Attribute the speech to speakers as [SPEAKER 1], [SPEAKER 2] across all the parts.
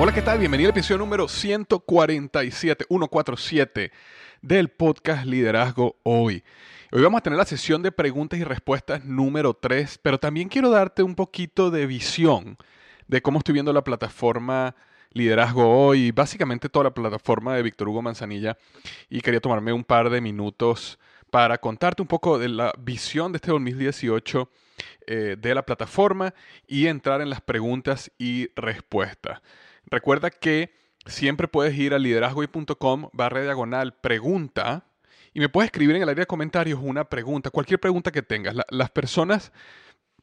[SPEAKER 1] Hola, ¿qué tal? Bienvenido al episodio número 147, 147 del podcast Liderazgo Hoy. Hoy vamos a tener la sesión de preguntas y respuestas número 3, pero también quiero darte un poquito de visión de cómo estoy viendo la plataforma Liderazgo Hoy, básicamente toda la plataforma de Víctor Hugo Manzanilla, y quería tomarme un par de minutos para contarte un poco de la visión de este 2018 eh, de la plataforma y entrar en las preguntas y respuestas. Recuerda que siempre puedes ir a liderazgoy.com barra diagonal pregunta y me puedes escribir en el área de comentarios una pregunta, cualquier pregunta que tengas. las personas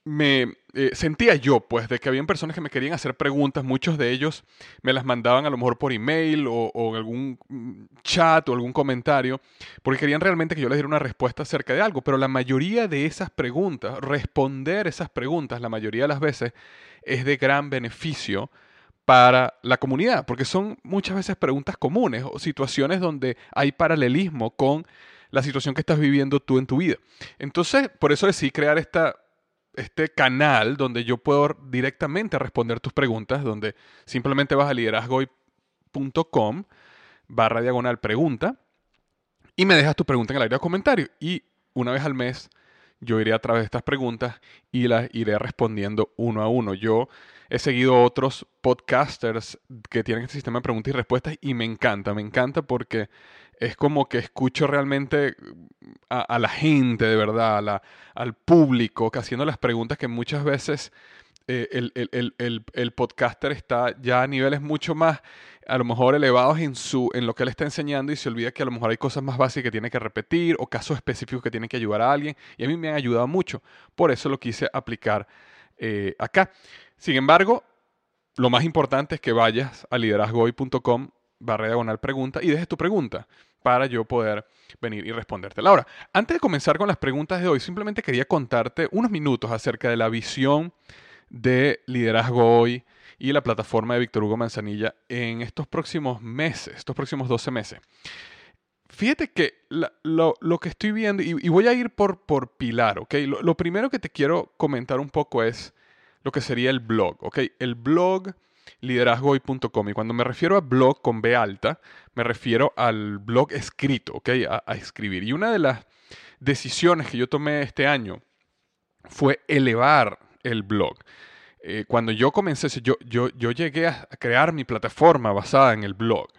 [SPEAKER 1] me eh, sentía yo, pues, de que habían personas que me querían hacer preguntas, muchos de ellos me las mandaban a lo mejor por email o, o algún mm, chat o algún comentario, porque querían realmente que yo les diera una respuesta acerca de algo, pero la mayoría de esas preguntas, responder esas preguntas, la mayoría de las veces, es de gran beneficio para la comunidad, porque son muchas veces preguntas comunes o situaciones donde hay paralelismo con la situación que estás viviendo tú en tu vida. Entonces, por eso decidí crear este canal donde yo puedo directamente responder tus preguntas, donde simplemente vas a liderazgoy.com barra diagonal pregunta y me dejas tu pregunta en el área de comentarios. Y una vez al mes yo iré a través de estas preguntas y las iré respondiendo uno a uno. Yo he seguido otros podcasters que tienen este sistema de preguntas y respuestas y me encanta, me encanta porque es como que escucho realmente a, la gente de verdad, al público, que haciendo las preguntas que muchas veces eh, el, podcaster está ya a niveles mucho más, a lo mejor elevados en, su, en lo que él está enseñando y se olvida que a lo mejor hay cosas más básicas que tiene que repetir o casos específicos que tiene que ayudar a alguien y a mí me han ayudado mucho. Por eso lo quise aplicar eh, acá. Sin embargo, lo más importante es que vayas a liderazgohoy.com barra diagonal pregunta y dejes tu pregunta para yo poder venir y respondértela. Ahora, antes de comenzar con las preguntas de hoy, simplemente quería contarte unos minutos acerca de la visión de Liderazgo Hoy y la plataforma de Víctor Hugo Manzanilla en estos próximos meses, estos próximos 12 meses. Fíjate que lo, que estoy viendo, y, voy a ir por, por pilar, ¿ok? Lo, primero que te quiero comentar un poco es lo que sería el blog, ¿ok? El blog liderazgohoy.com. Y cuando me refiero a blog con B alta, me refiero al blog escrito, ¿ok? A, escribir. Y una de las decisiones que yo tomé este año fue elevar el blog. Eh, cuando yo comencé, yo, yo, yo llegué a crear mi plataforma basada en el blog.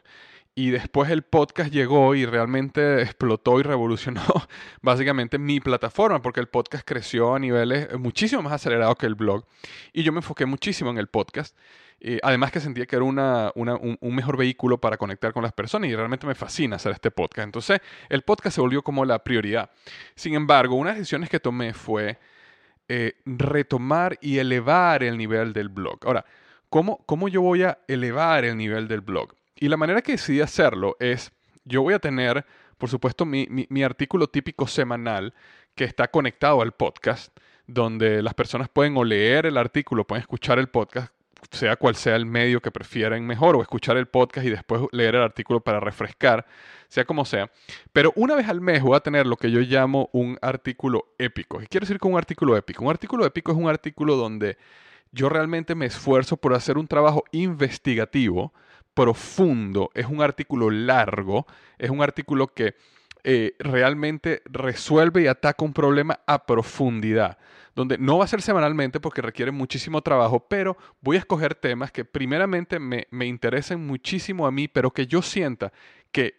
[SPEAKER 1] Y después el podcast llegó y realmente explotó y revolucionó básicamente mi plataforma, porque el podcast creció a niveles muchísimo más acelerados que el blog. Y yo me enfoqué muchísimo en el podcast. Eh, además que sentía que era una, un, un, mejor vehículo para conectar con las personas y realmente me fascina hacer este podcast. Entonces el podcast se volvió como la prioridad. Sin embargo, una de las decisiones que tomé fue eh, retomar y elevar el nivel del blog. Ahora, ¿cómo, ¿cómo yo voy a elevar el nivel del blog? Y la manera que decidí hacerlo es, yo voy a tener, por supuesto, mi, artículo típico semanal que está conectado al podcast, donde las personas pueden o leer el artículo, pueden escuchar el podcast, sea cual sea el medio que prefieren mejor, o escuchar el podcast y después leer el artículo para refrescar, sea como sea. Pero una vez al mes voy a tener lo que yo llamo un artículo épico. ¿Qué quiero decir con un artículo épico? Un artículo épico es un artículo donde yo realmente me esfuerzo por hacer un trabajo investigativo profundo, es un artículo largo, es un artículo que eh, realmente resuelve y ataca un problema a profundidad, donde no va a ser semanalmente porque requiere muchísimo trabajo, pero voy a escoger temas que primeramente me, me interesen muchísimo a mí, pero que yo sienta que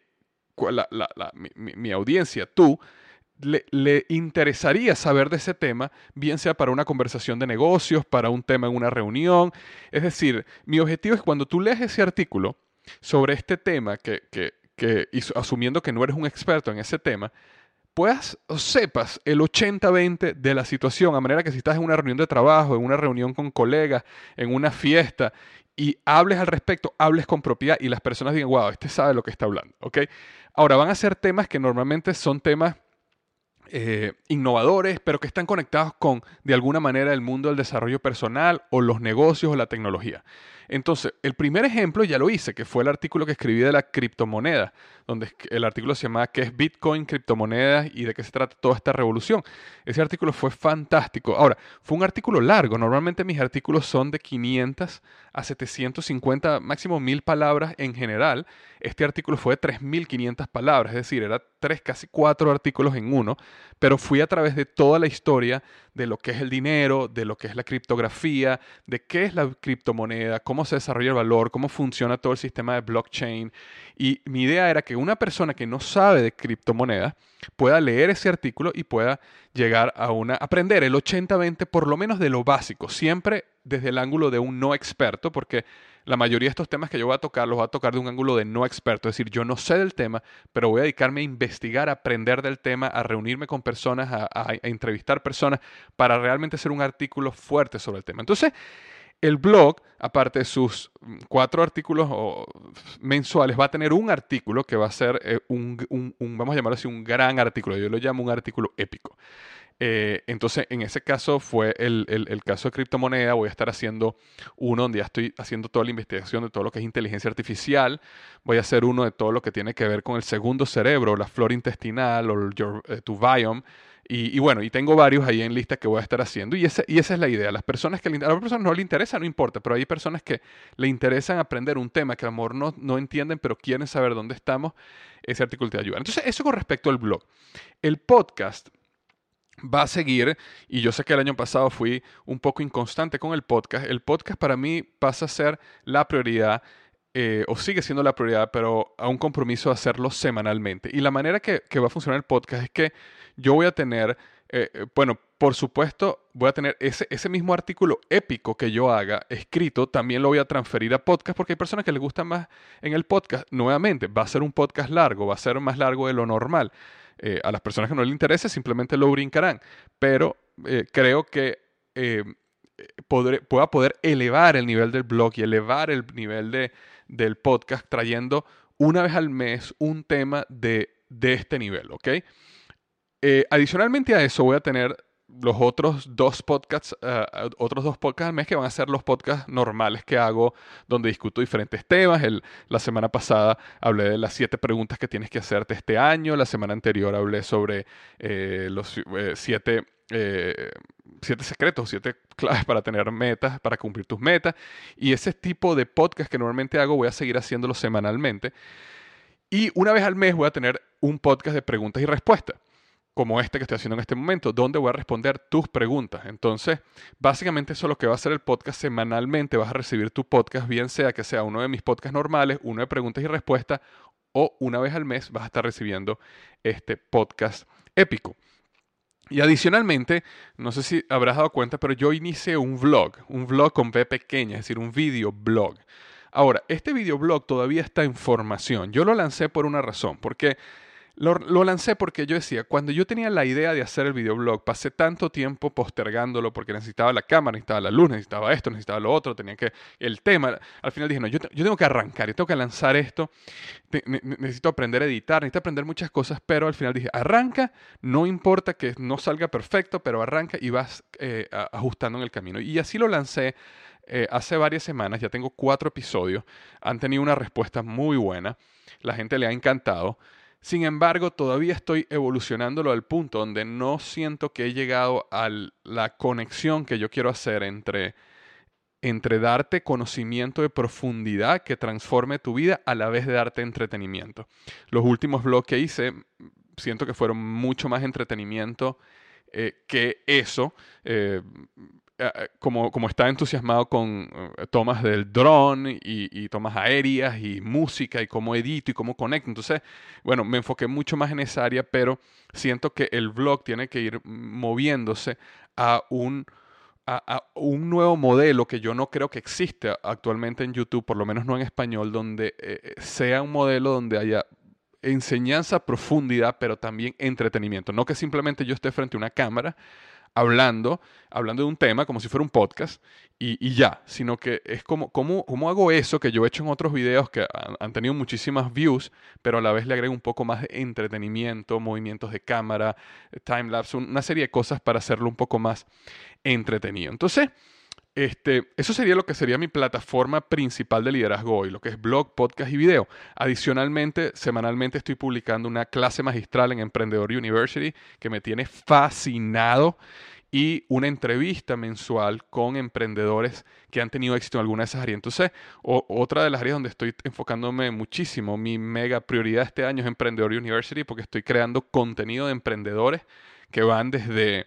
[SPEAKER 1] mi audiencia, tú, le, interesaría saber de ese tema, bien sea para una conversación de negocios, para un tema en una reunión. Es decir, mi objetivo es cuando tú lees ese artículo sobre este tema, que, que, que asumiendo que no eres un experto en ese tema, puedas o sepas el 80-20 de la situación, a manera que si estás en una reunión de trabajo, en una reunión con colegas, en una fiesta, y hables al respecto, hables con propiedad y las personas digan, wow, este sabe lo que está hablando. Ahora, van a ser temas que normalmente son temas eh, innovadores, pero que están conectados con, de alguna manera, el mundo del desarrollo personal o los negocios o la tecnología. Entonces, el primer ejemplo ya lo hice, que fue el artículo que escribí de la criptomoneda, donde el artículo se llama ¿Qué es Bitcoin, criptomonedas y de qué se trata toda esta revolución? Ese artículo fue fantástico. Ahora, fue un artículo largo. Normalmente mis artículos son de 500 a 750, máximo 1000 palabras en general. Este artículo fue de 3500 palabras, es decir, era tres, casi cuatro artículos en uno, pero fui a través de toda la historia de lo que es el dinero, de lo que es la criptografía, de qué es la criptomoneda, cómo se desarrolla el valor, cómo funciona todo el sistema de blockchain. Y mi idea era que una persona que no sabe de criptomonedas pueda leer ese artículo y pueda llegar a una aprender el 80-20 por lo menos de lo básico, siempre desde el ángulo de un no experto, porque la mayoría de estos temas que yo voy a tocar los voy a tocar de un ángulo de no experto, es decir, yo no sé del tema, pero voy a dedicarme a investigar, a aprender del tema, a reunirme con personas, a, a entrevistar personas para realmente hacer un artículo fuerte sobre el tema. Entonces, el blog, aparte de sus mm, cuatro artículos mensuales, va a tener un artículo que va a ser eh, un, vamos a llamarlo así, un gran artículo. Yo lo llamo un artículo épico. Eh, entonces, en ese caso fue el, caso de criptomoneda. Voy a estar haciendo uno donde ya estoy haciendo toda la investigación de todo lo que es inteligencia artificial. Voy a hacer uno de todo lo que tiene que ver con el segundo cerebro, la flora intestinal o eh, tu biome. Y, bueno, y tengo varios ahí en lista que voy a estar haciendo. Y, ese, y esa es la idea. Las personas que a las personas no le interesa, no importa, pero hay personas que le interesan aprender un tema que a lo mejor no, no entienden, pero quieren saber dónde estamos. Ese artículo te ayuda. Entonces, eso con respecto al blog. El podcast va a seguir, y yo sé que el año pasado fui un poco inconstante con el podcast, el podcast para mí pasa a ser la prioridad, eh, o sigue siendo la prioridad, pero a un compromiso de hacerlo semanalmente. Y la manera que, que va a funcionar el podcast es que yo voy a tener, eh, eh, bueno, por supuesto, voy a tener ese, ese mismo artículo épico que yo haga escrito, también lo voy a transferir a podcast porque hay personas que les gusta más en el podcast. Nuevamente, va a ser un podcast largo, va a ser más largo de lo normal. Eh, a las personas que no les interese simplemente lo brincarán, pero creo que podré, pueda poder elevar el nivel del blog y elevar el nivel de, del podcast trayendo una vez al mes un tema de, de este nivel, ¿ok? Eh, adicionalmente a eso voy a tener los otros dos podcasts, eh, otros dos podcasts al mes que van a ser los podcasts normales que hago, donde discuto diferentes temas. La semana pasada hablé de las siete preguntas que tienes que hacerte este año. La semana anterior hablé sobre eh, los siete, siete secretos, siete claves para tener metas, para cumplir tus metas. Y ese tipo de podcast que normalmente hago voy a seguir haciéndolo semanalmente. Y una vez al mes voy a tener un podcast de preguntas y respuestas como este que estoy haciendo en este momento, donde voy a responder tus preguntas. Entonces, básicamente eso es lo que va a hacer el podcast semanalmente. Vas a recibir tu podcast, bien sea que sea uno de mis podcasts normales, uno de preguntas y respuestas, o una vez al mes vas a estar recibiendo este podcast épico. Y adicionalmente, no sé si habrás dado cuenta, pero yo inicié un vlog, un vlog con V pequeña, es decir, un video blog. Ahora, este videoblog todavía está en formación. Yo lo lancé por una razón, porque lo, lancé porque yo decía, cuando yo tenía la idea de hacer el videoblog, pasé tanto tiempo postergándolo porque necesitaba la cámara, necesitaba la luz, necesitaba esto, necesitaba lo otro, tenía que, el tema, al final dije, no, yo, yo tengo que arrancar, yo tengo que lanzar esto, necesito aprender a editar, necesito aprender muchas cosas, pero al final dije, arranca, no importa que no salga perfecto, pero arranca y vas eh, ajustando en el camino. Y así lo lancé. Eh, hace varias semanas, ya tengo cuatro episodios, han tenido una respuesta muy buena, la gente le ha encantado. Sin embargo, todavía estoy evolucionándolo al punto donde no siento que he llegado a la conexión que yo quiero hacer entre, entre darte conocimiento de profundidad que transforme tu vida a la vez de darte entretenimiento. Los últimos blogs que hice siento que fueron mucho más entretenimiento eh, que eso. Eh, como, como está entusiasmado con eh, tomas del dron y, tomas aéreas y música y cómo edito y cómo conecto. Entonces, bueno, me enfoqué mucho más en esa área, pero siento que el blog tiene que ir moviéndose a un, a, un nuevo modelo que yo no creo que existe actualmente en YouTube, por lo menos no en español, donde sea un modelo donde haya enseñanza, profundidad, pero también entretenimiento. No que simplemente yo esté frente a una cámara hablando, hablando de un tema como si fuera un podcast y, ya, sino que es como, ¿cómo, ¿cómo, hago eso que yo he hecho en otros videos que han, tenido muchísimas views, pero a la vez le agrego un poco más de entretenimiento, movimientos de cámara, timelapse, una serie de cosas para hacerlo un poco más entretenido. Entonces, este, eso sería lo que sería mi plataforma principal de liderazgo hoy, lo que es blog, podcast y video. Adicionalmente, semanalmente estoy publicando una clase magistral en Emprendedor University que me tiene fascinado y una entrevista mensual con emprendedores que han tenido éxito en alguna de esas áreas. Entonces, otra de las áreas donde estoy enfocándome muchísimo, mi mega prioridad este año es Emprendedor University porque estoy creando contenido de emprendedores que van desde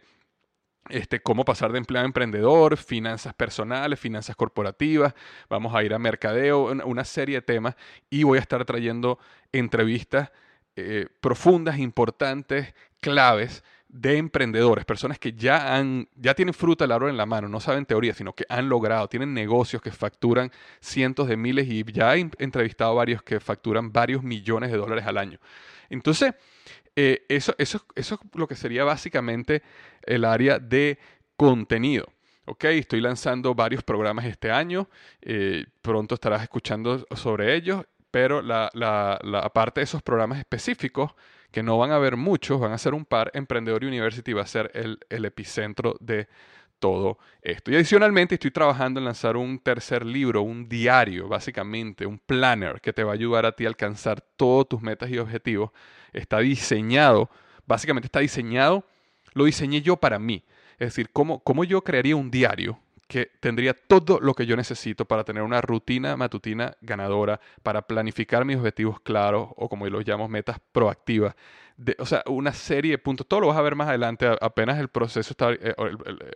[SPEAKER 1] este, cómo pasar de empleado a emprendedor, finanzas personales, finanzas corporativas, vamos a ir a mercadeo, una, serie de temas y voy a estar trayendo entrevistas eh, profundas, importantes, claves de emprendedores, personas que ya han, ya tienen fruta del árbol en la mano, no saben teoría, sino que han logrado, tienen negocios que facturan cientos de miles y ya he entrevistado varios que facturan varios millones de dólares al año. Entonces, eh, eso, eso, eso es lo que sería básicamente el área de contenido. Ok, estoy lanzando varios programas este año, eh, pronto estarás escuchando sobre ellos, pero la, aparte de esos programas específicos, que no van a haber muchos, van a ser un par, Emprendedor University va a ser el, el epicentro de todo esto. Y adicionalmente estoy trabajando en lanzar un tercer libro, un diario, básicamente, un planner que te va a ayudar a ti a alcanzar todos tus metas y objetivos. Está diseñado, básicamente está diseñado, lo diseñé yo para mí. Es decir, cómo, cómo yo crearía un diario que tendría todo lo que yo necesito para tener una rutina matutina ganadora, para planificar mis objetivos claros o como los llamo metas proactivas. o sea, una serie de puntos. Todo lo vas a ver más adelante. Apenas el proceso está. Eh,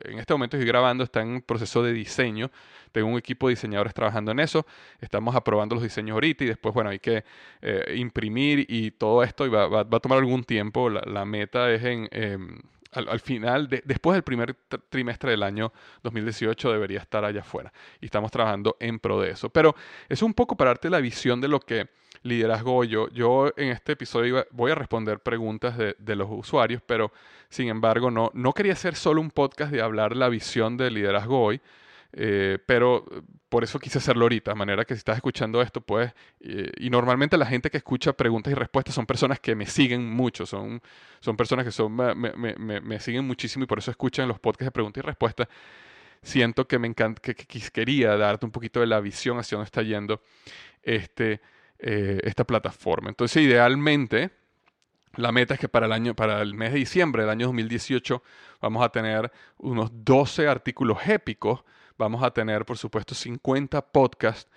[SPEAKER 1] en este momento estoy grabando, está en proceso de diseño. Tengo un equipo de diseñadores trabajando en eso. Estamos aprobando los diseños ahorita y después, bueno, hay que eh, imprimir y todo esto y va, va, a tomar algún tiempo. La, meta es en. Em, al, final, después del primer trimestre del año 2018 debería estar allá afuera. Y estamos trabajando en pro de eso. Pero es un poco para darte la visión de lo que liderazgo yo. Yo en este episodio voy a responder preguntas de, de, los usuarios, pero sin embargo no, no quería hacer solo un podcast de hablar la visión de liderazgo hoy, eh, pero eh, por eso quise hacerlo ahorita, de manera que si estás escuchando esto, pues, y normalmente la gente que escucha preguntas y respuestas son personas que me siguen mucho, son, son personas que son, me, me, me, siguen muchísimo y por eso escuchan los podcasts de preguntas y respuestas. Siento que me encanta, que, quería darte un poquito de la visión hacia dónde está yendo este, eh, esta plataforma. Entonces, idealmente, la meta es que para el año, para el mes de diciembre del año 2018, vamos a tener unos 12 artículos épicos vamos a tener, por supuesto, 50 podcasts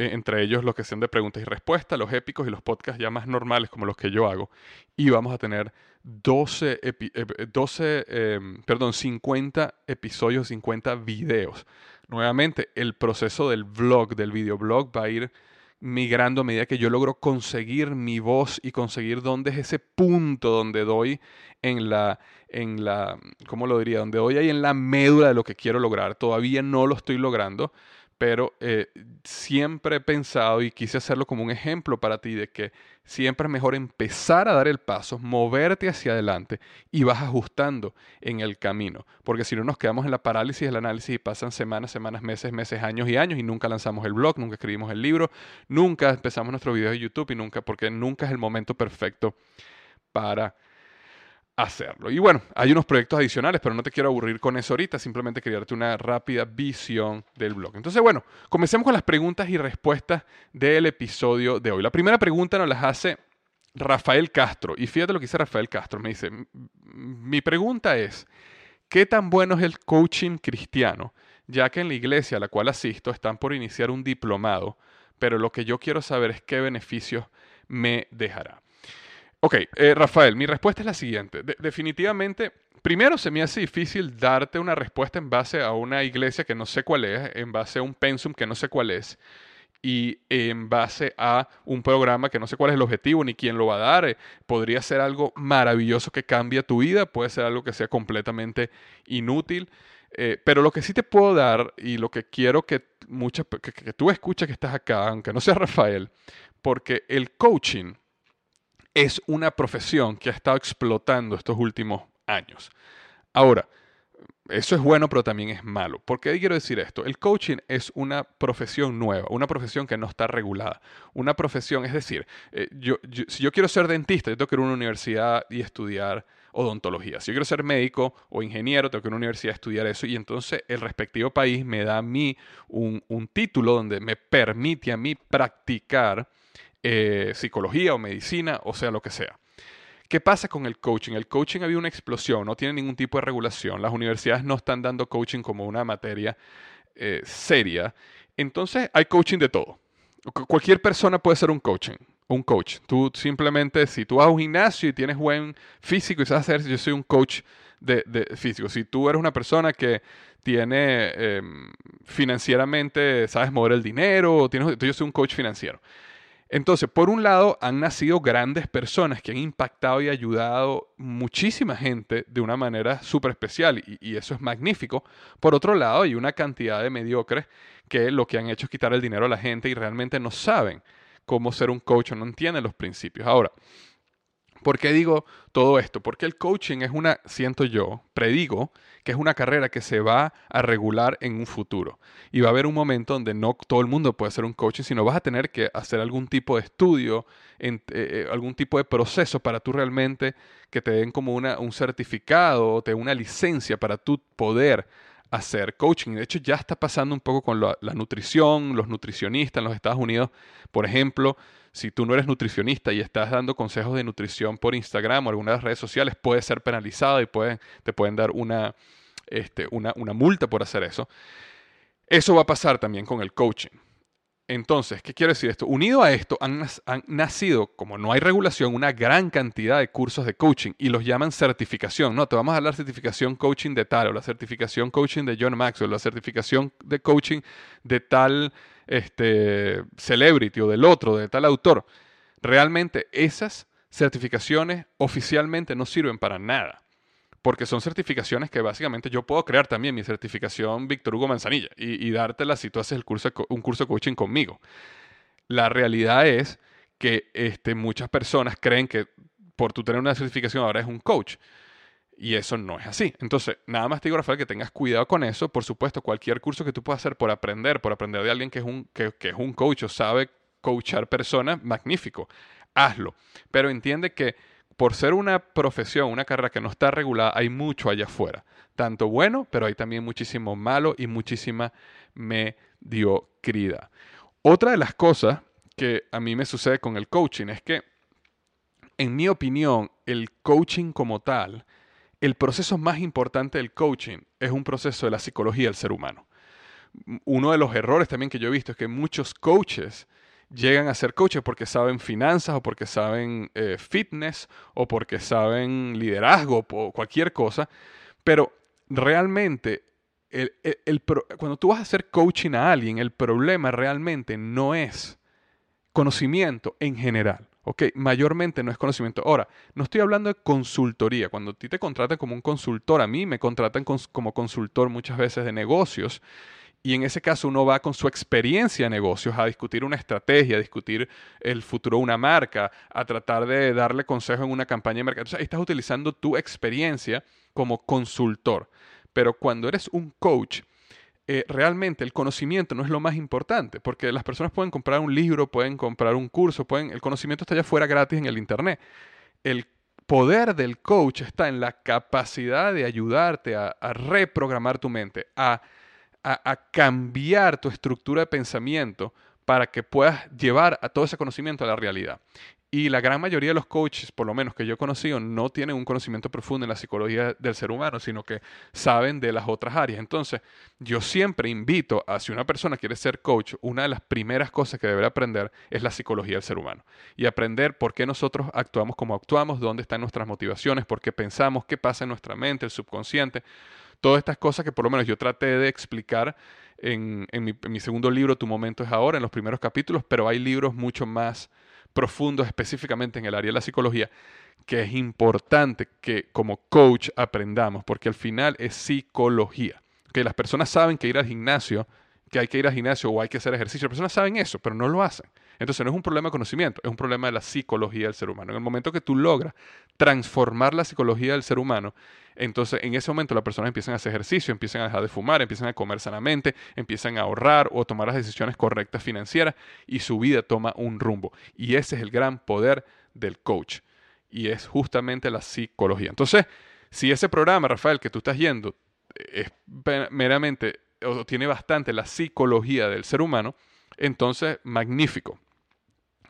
[SPEAKER 1] eh, entre ellos los que sean de preguntas y respuestas, los épicos y los podcasts ya más normales como los que yo hago. Y vamos a tener 12, 12 em, perdón, 50 episodios, 50 videos. Nuevamente, el proceso del vlog, del videoblog, va a ir migrando a medida que yo logro conseguir mi voz y conseguir dónde es ese punto donde doy en la, en la, ¿cómo lo diría? Donde doy ahí en la médula de lo que quiero lograr. Todavía no lo estoy logrando, pero eh, siempre he pensado y quise hacerlo como un ejemplo para ti de que siempre es mejor empezar a dar el paso, moverte hacia adelante y vas ajustando en el camino, porque si no nos quedamos en la parálisis del análisis y pasan semanas, semanas, meses, meses, años y años y nunca lanzamos el blog, nunca escribimos el libro, nunca empezamos nuestro video de YouTube y nunca, porque nunca es el momento perfecto para hacerlo. Y bueno, hay unos proyectos adicionales, pero no te quiero aburrir con eso ahorita, simplemente quería darte una rápida visión del blog. Entonces, bueno, comencemos con las preguntas y respuestas del episodio de hoy. La primera pregunta nos las hace Rafael Castro, y fíjate lo que dice Rafael Castro, me dice, mi pregunta es, ¿qué tan bueno es el coaching cristiano? Ya que en la iglesia a la cual asisto están por iniciar un diplomado, pero lo que yo quiero saber es qué beneficios me dejará. Ok, eh, Rafael, mi respuesta es la siguiente. definitivamente, primero se me hace difícil darte una respuesta en base a una iglesia que no sé cuál es, en base a un pensum que no sé cuál es, y en base a un programa que no sé cuál es el objetivo ni quién lo va a dar. Eh, podría ser algo maravilloso que cambie tu vida, puede ser algo que sea completamente inútil. Eh, pero lo que sí te puedo dar y lo que quiero que, mucha, que, que tú escuches que estás acá, aunque no sea Rafael, porque el coaching es una profesión que ha estado explotando estos últimos años. Ahora, eso es bueno, pero también es malo. ¿Por qué quiero decir esto? El coaching es una profesión nueva, una profesión que no está regulada. Una profesión, es decir, eh, yo, si yo quiero ser dentista, yo tengo que ir a una universidad y estudiar odontología. Si yo quiero ser médico o ingeniero, tengo que ir a una universidad a estudiar eso y entonces el respectivo país me da a mí un, un título donde me permite a mí practicar eh, psicología o medicina, o sea, lo que sea. ¿Qué pasa con el coaching? El coaching había una explosión, no tiene ningún tipo de regulación, las universidades no están dando coaching como una materia eh, seria, entonces hay coaching de todo. Cualquier persona puede ser un coaching, un coach. Tú simplemente, si tú vas a un gimnasio y tienes buen físico y sabes hacer, yo soy un coach de, físico. Si tú eres una persona que tiene em, financieramente, sabes mover el dinero, tienes, yo soy un coach financiero. Entonces, por un lado, han nacido grandes personas que han impactado y ayudado muchísima gente de una manera súper especial y, eso es magnífico. Por otro lado, hay una cantidad de mediocres que lo que han hecho es quitar el dinero a la gente y realmente no saben cómo ser un coach o no entienden los principios. Ahora, ¿Por qué digo todo esto? Porque el coaching es una, siento yo, predigo, que es una carrera que se va a regular en un futuro. Y va a haber un momento donde no todo el mundo puede ser un coaching, sino vas a tener que hacer algún tipo de estudio, en, eh, eh, algún tipo de proceso para tú realmente que te den como una, un certificado o te den una licencia para tú poder hacer coaching. De hecho, ya está pasando un poco con la nutrición, los nutricionistas en los Estados Unidos, por ejemplo si tú no eres nutricionista y estás dando consejos de nutrición por Instagram o algunas redes sociales, puedes ser penalizado y te pueden dar una, este, una, una multa por hacer eso. Eso va a pasar también con el coaching. Entonces, ¿qué quiero decir esto? Unido a esto, han, nacido, como no hay regulación, una gran cantidad de cursos de coaching y los llaman certificación. No, te vamos a hablar certificación coaching de tal, o la certificación coaching de John Maxwell, la certificación de coaching de tal este, celebrity o del otro, de tal autor. Realmente esas certificaciones oficialmente no sirven para nada porque son certificaciones que básicamente yo puedo crear también mi certificación Víctor Hugo Manzanilla y, dártela si tú haces el curso, un curso de coaching conmigo. La realidad es que este, muchas personas creen que por tú tener una certificación ahora es un coach. Y eso no es así. Entonces, nada más te digo, Rafael, que tengas cuidado con eso. Por supuesto, cualquier curso que tú puedas hacer por aprender, por aprender de alguien que es un, que, que es un coach o sabe coachar personas, magnífico. Hazlo. Pero entiende que por ser una profesión, una carrera que no está regulada, hay mucho allá afuera. Tanto bueno, pero hay también muchísimo malo y muchísima mediocridad. Otra de las cosas que a mí me sucede con el coaching es que, en mi opinión, el coaching como tal, el proceso más importante del coaching es un proceso de la psicología del ser humano. uno de los errores también que yo he visto es que muchos coaches llegan a ser coaches porque saben finanzas o porque saben eh, fitness o porque saben liderazgo o cualquier cosa, pero realmente cuando tú vas a hacer coaching a alguien, el problema realmente no es conocimiento en general. ¿Ok? Mayormente no es conocimiento. Ahora, no estoy hablando de consultoría. Cuando a ti te contratan como un consultor, a mí me contratan como consultor muchas veces de negocios. Y en ese caso uno va con su experiencia de negocios a discutir una estrategia, a discutir el futuro de una marca, a tratar de darle consejo en una campaña de mercado. Entonces, estás utilizando tu experiencia como consultor. Pero cuando eres un coach, eh, realmente el conocimiento no es lo más importante, porque las personas pueden comprar un libro, pueden comprar un curso, pueden, el conocimiento está allá fuera gratis en el Internet. El poder del coach está en la capacidad de ayudarte a, reprogramar tu mente, a, a, cambiar tu estructura de pensamiento para que puedas llevar a todo ese conocimiento a la realidad. Y la gran mayoría de los coaches, por lo menos que yo he conocido, no tienen un conocimiento profundo en la psicología del ser humano, sino que saben de las otras áreas. Entonces, yo siempre invito a si una persona quiere ser coach, una de las primeras cosas que debe aprender es la psicología del ser humano. Y aprender por qué nosotros actuamos como actuamos, dónde están nuestras motivaciones, por qué pensamos, qué pasa en nuestra mente, el subconsciente. Todas estas cosas que por lo menos yo traté de explicar en, mi, en mi segundo libro, Tu momento es ahora, en los primeros capítulos, pero hay libros mucho más profundos específicamente en el área de la psicología, que es importante que como coach aprendamos, porque al final es psicología. Que las personas saben que ir al gimnasio, que hay que ir al gimnasio o hay que hacer ejercicio, las personas saben eso, pero no lo hacen. Entonces no es un problema de conocimiento, es un problema de la psicología del ser humano. En el momento que tú logras transformar la psicología del ser humano, entonces en ese momento las personas empiezan a hacer ejercicio, empiezan a dejar de fumar, empiezan a comer sanamente, empiezan a ahorrar o tomar las decisiones correctas financieras y su vida toma un rumbo. Y ese es el gran poder del coach. Y es justamente la psicología. Entonces, si ese programa, Rafael, que tú estás yendo, es meramente o tiene bastante la psicología del ser humano, entonces magnífico.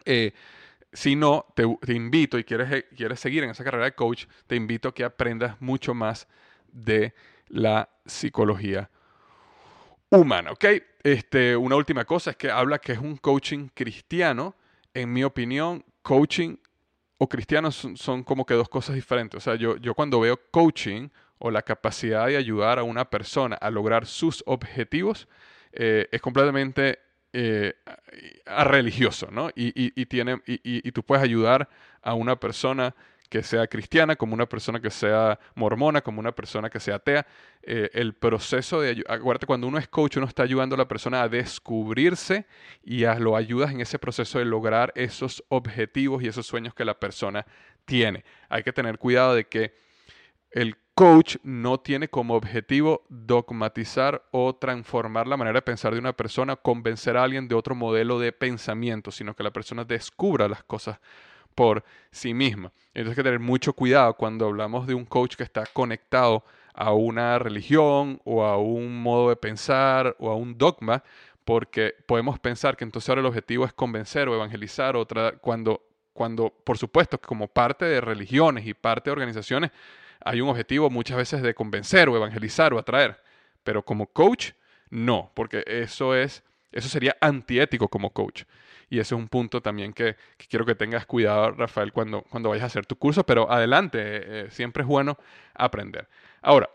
[SPEAKER 1] Eh, si no, te, invito y quieres, eh, quieres seguir en esa carrera de coach, te invito a que aprendas mucho más de la psicología humana, ¿ok? Este, una última cosa es que habla que es un coaching cristiano. En mi opinión, coaching o cristiano son, como que dos cosas diferentes. O sea, yo, yo cuando veo coaching o la capacidad de ayudar a una persona a lograr sus objetivos, eh, es completamente eh, a religioso, ¿no? Y, tiene, y, tú puedes ayudar a una persona que sea cristiana, como una persona que sea mormona, como una persona que sea atea. Eh, el proceso de acuérdate, cuando uno es coach, uno está ayudando a la persona a descubrirse y lo ayudas en ese proceso de lograr esos objetivos y esos sueños que la persona tiene. Hay que tener cuidado de que el coach no tiene como objetivo dogmatizar o transformar la manera de pensar de una persona, convencer a alguien de otro modelo de pensamiento, sino que la persona descubra las cosas por sí misma. Entonces hay que tener mucho cuidado cuando hablamos de un coach que está conectado a una religión o a un modo de pensar o a un dogma, porque podemos pensar que entonces ahora el objetivo es convencer o evangelizar otra cuando cuando por supuesto que como parte de religiones y parte de organizaciones hay un objetivo muchas veces de convencer o evangelizar o atraer, pero como coach, no, porque eso es, eso sería antiético como coach. Y ese es un punto también que, quiero que tengas cuidado, Rafael, cuando, cuando vayas a hacer tu curso, pero adelante, eh, eh, siempre es bueno aprender. Ahora,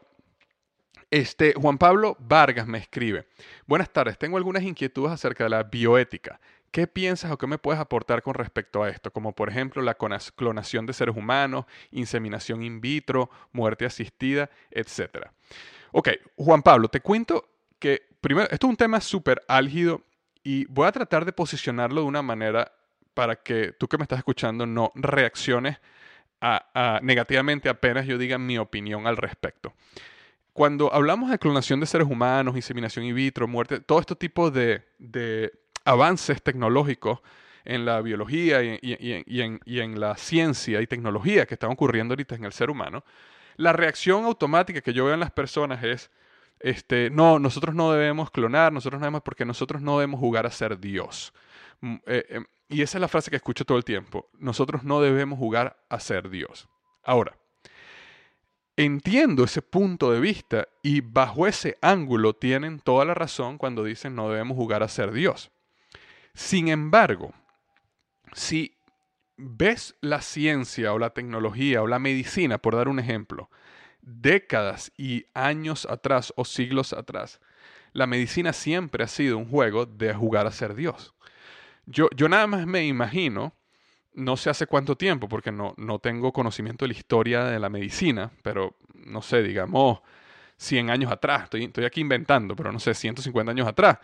[SPEAKER 1] este, Juan Pablo Vargas me escribe, buenas tardes, tengo algunas inquietudes acerca de la bioética. ¿Qué piensas o qué me puedes aportar con respecto a esto? Como por ejemplo la clonación de seres humanos, inseminación in vitro, muerte asistida, etc. Ok, Juan Pablo, te cuento que primero, esto es un tema súper álgido y voy a tratar de posicionarlo de una manera para que tú que me estás escuchando no reacciones negativamente apenas yo diga mi opinión al respecto. Cuando hablamos de clonación de seres humanos, inseminación in vitro, muerte, todo este tipo de avances tecnológicos en la biología y, en, la ciencia y tecnología que están ocurriendo ahorita en el ser humano, la reacción automática que yo veo en las personas es, este, no, nosotros no debemos clonar, nosotros no debemos, porque nosotros no debemos jugar a ser Dios. Mm, eh, em, y esa es la frase que escucho todo el tiempo, nosotros no debemos jugar a ser Dios. Ahora, entiendo ese punto de vista y bajo ese ángulo tienen toda la razón cuando dicen no debemos jugar a ser Dios. Sin embargo, si ves la ciencia o la tecnología o la medicina, por dar un ejemplo, décadas y años atrás o siglos atrás, la medicina siempre ha sido un juego de jugar a ser Dios. Yo, yo nada más me imagino, no sé hace cuánto tiempo, porque no, no tengo conocimiento de la historia de la medicina, pero no sé, digamos 100 años atrás, estoy, estoy aquí inventando, pero no sé, 150 años atrás.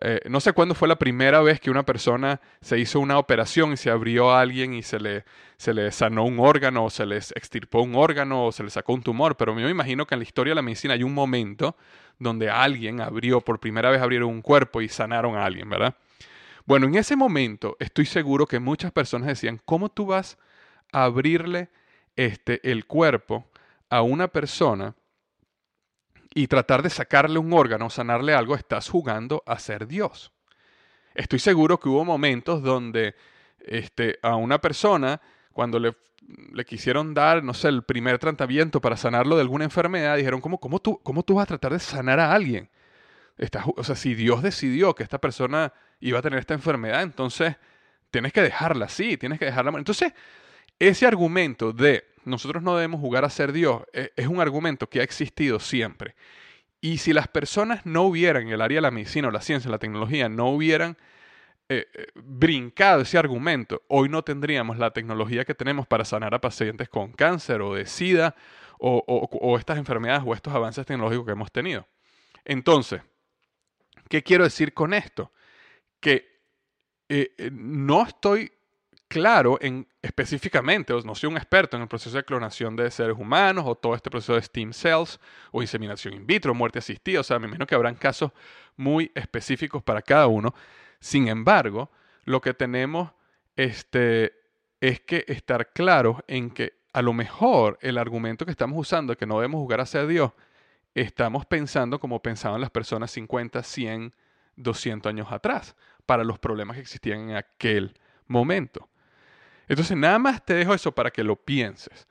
[SPEAKER 1] Eh, no sé cuándo fue la primera vez que una persona se hizo una operación y se abrió a alguien y se le, se le sanó un órgano o se le extirpó un órgano o se le sacó un tumor, pero me imagino que en la historia de la medicina hay un momento donde alguien abrió, por primera vez abrieron un cuerpo y sanaron a alguien, ¿verdad? Bueno, en ese momento estoy seguro que muchas personas decían, ¿cómo tú vas a abrirle este, el cuerpo a una persona y tratar de sacarle un órgano, sanarle algo, estás jugando a ser Dios. Estoy seguro que hubo momentos donde este, a una persona, cuando le, le, quisieron dar, no sé, el primer tratamiento para sanarlo de alguna enfermedad, dijeron, ¿cómo, cómo, tú, cómo tú vas a tratar de sanar a alguien? o sea, si Dios decidió que esta persona iba a tener esta enfermedad, entonces tienes que dejarla así, tienes que dejarla. Entonces, ese argumento de nosotros no debemos jugar a ser Dios e, es un argumento que ha existido siempre. Y si las personas no hubieran, en el área de la medicina o la ciencia, la tecnología, no hubieran eh, eh, brincado ese argumento, hoy no tendríamos la tecnología que tenemos para sanar a pacientes con cáncer o de SIDA o, estas enfermedades o estos avances tecnológicos que hemos tenido. Entonces, ¿qué quiero decir con esto? Que eh, no estoy claro en específicamente, no soy un experto en el proceso de clonación de seres humanos o todo este proceso de stem cells o inseminación in vitro, muerte asistida, o sea, me imagino que habrán casos muy específicos para cada uno. Sin embargo, lo que tenemos este, es que estar claros en que a lo mejor el argumento que estamos usando que no debemos jugar a ser Dios, estamos pensando como pensaban las personas 50, 100, 200 años atrás, para los problemas que existían en aquel momento. Entonces, nada más te dejo eso para que lo pienses.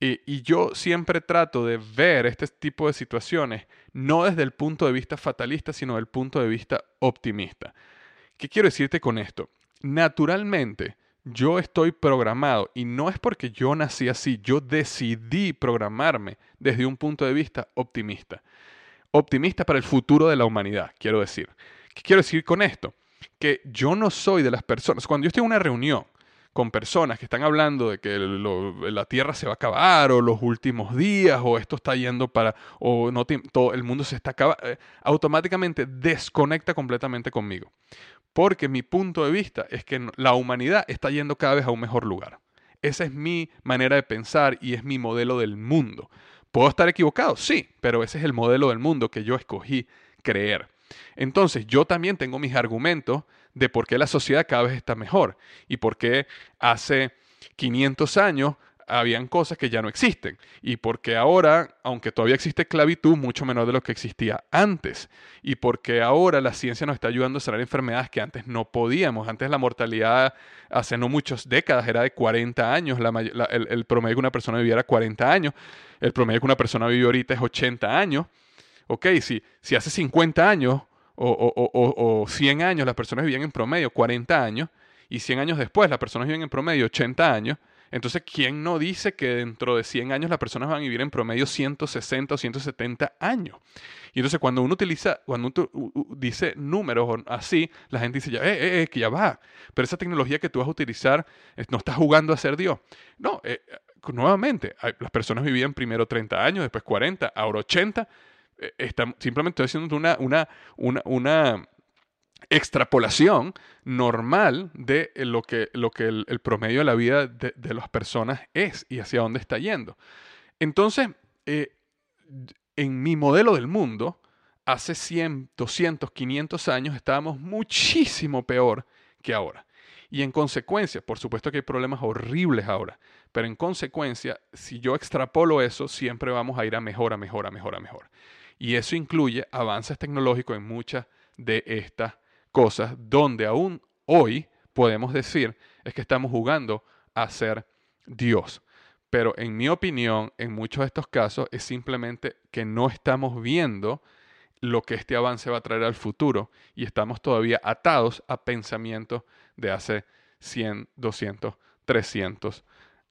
[SPEAKER 1] Y, yo siempre trato de ver este tipo de situaciones no desde el punto de vista fatalista, sino desde el punto de vista optimista. ¿Qué quiero decirte con esto? Naturalmente, yo estoy programado y no es porque yo nací así, yo decidí programarme desde un punto de vista optimista. Optimista para el futuro de la humanidad, quiero decir. ¿Qué quiero decir con esto? Que yo no soy de las personas, cuando yo estoy en una reunión con personas que están hablando de que la Tierra se va a acabar o los últimos días o esto está yendo para o no todo el mundo se está acabando, eh, automáticamente desconecta completamente conmigo. Porque mi punto de vista es que la humanidad está yendo cada vez a un mejor lugar. Esa es mi manera de pensar y es mi modelo del mundo. ¿Puedo estar equivocado? Sí, pero ese es el modelo del mundo que yo escogí creer. Entonces, yo también tengo mis argumentos de por qué la sociedad cada vez está mejor y por qué hace 500 años habían cosas que ya no existen y porque ahora, aunque todavía existe esclavitud, mucho menor de lo que existía antes y porque ahora la ciencia nos está ayudando a sanar enfermedades que antes no podíamos. Antes la mortalidad hace no muchas décadas era de 40 años, el, promedio que una persona viviera 40 años, el promedio que una persona vive ahorita es 80 años. Ok, si, si hace 50 años o, 100 años las personas vivían en promedio 40 años y 100 años después las personas viven en promedio 80 años, entonces ¿quién no dice que dentro de 100 años las personas van a vivir en promedio 160 o 170 años? Y entonces cuando uno utiliza, cuando uno dice números así, la gente dice, ya, eh, eh, eh, que ya va, pero esa tecnología que tú vas a utilizar no estás jugando a ser Dios. No, eh, nuevamente, las personas vivían primero 30 años, después 40, ahora 80, eh, simplemente estoy haciendo una, una, una, una extrapolación normal de lo que, lo que el, promedio de la vida de, las personas es y hacia dónde está yendo. Entonces, eh, en mi modelo del mundo, hace 100, 200, 500 años estábamos muchísimo peor que ahora. Y en consecuencia, por supuesto que hay problemas horribles ahora, pero en consecuencia, si yo extrapolo eso, siempre vamos a ir a mejor, a mejor, a mejor, a mejor. Y eso incluye avances tecnológicos en muchas de estas cosas, donde aún hoy podemos decir es que estamos jugando a ser Dios. pero en mi opinión, en muchos de estos casos, es simplemente que no estamos viendo lo que este avance va a traer al futuro y estamos todavía atados a pensamientos de hace 100, 200, 300